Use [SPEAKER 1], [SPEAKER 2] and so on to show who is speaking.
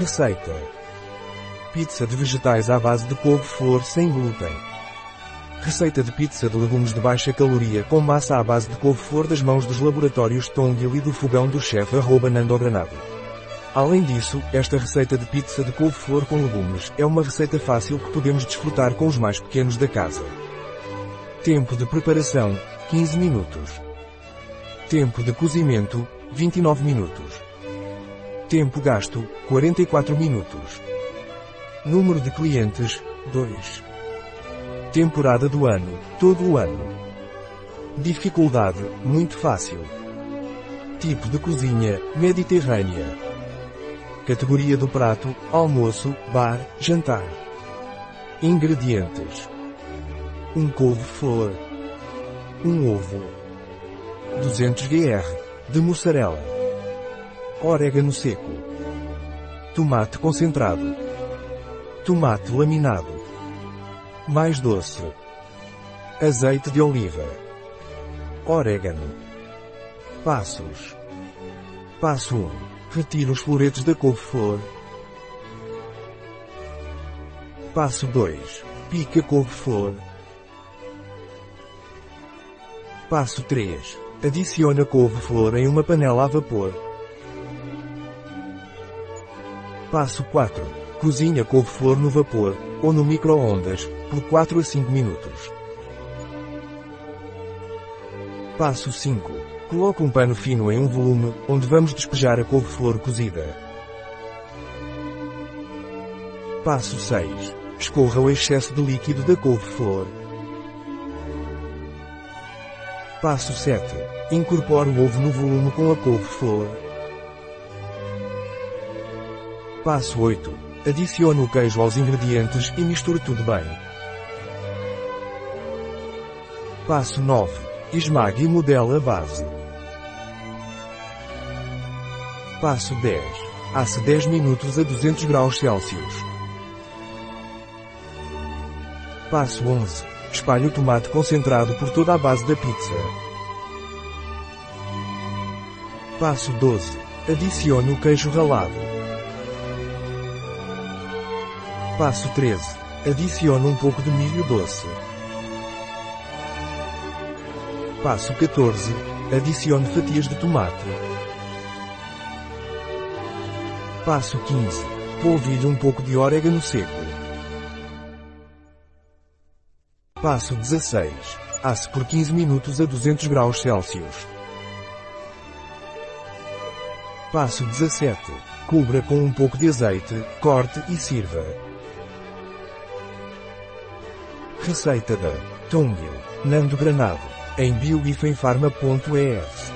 [SPEAKER 1] Receita. Pizza de vegetais à base de couve-flor sem glúten. Receita de pizza de legumes de baixa caloria com massa à base de couve-flor das mãos dos laboratórios Tongil e do fogão do chefe arroba Nando Granado. Além disso, esta receita de pizza de couve-flor com legumes é uma receita fácil que podemos desfrutar com os mais pequenos da casa. Tempo de preparação, 15 minutos. Tempo de cozimento, 29 minutos. Tempo gasto, 44 minutos. Número de clientes, 2. Temporada do ano, todo o ano. Dificuldade, muito fácil. Tipo de cozinha, mediterrânea. Categoria do prato, almoço, bar, jantar. Ingredientes. Um couve-flor. Um ovo. 200 gr. De mussarela. Orégano seco. Tomate concentrado. Tomate laminado. Mais doce. Azeite de oliva. Orégano. Passos. Passo 1. Retire os floretes da couve-flor. Passo 2. Pique a couve-flor. Passo 3. Adicione a couve-flor em uma panela a vapor. Passo 4. Cozinhe a couve-flor no vapor, ou no micro-ondas, por 4 a 5 minutos. Passo 5. Coloque um pano fino em um volume, onde vamos despejar a couve-flor cozida. Passo 6. Escorra o excesso de líquido da couve-flor. Passo 7. Incorpore o ovo no volume com a couve-flor. Passo 8. Adicione o queijo aos ingredientes e misture tudo bem. Passo 9. Esmague e modele a base. Passo 10. Asse 10 minutos a 200 graus Celsius. Passo 11. Espalhe o tomate concentrado por toda a base da pizza. Passo 12. Adicione o queijo ralado. Passo 13. Adicione um pouco de milho doce. Passo 14. Adicione fatias de tomate. Passo 15. Polvilhe um pouco de orégano seco. Passo 16. Asse por 15 minutos a 200 graus Celsius. Passo 17. Cubra com um pouco de azeite, corte e sirva. Receita da Tongil, Nando Granado, em bioifenfarma.es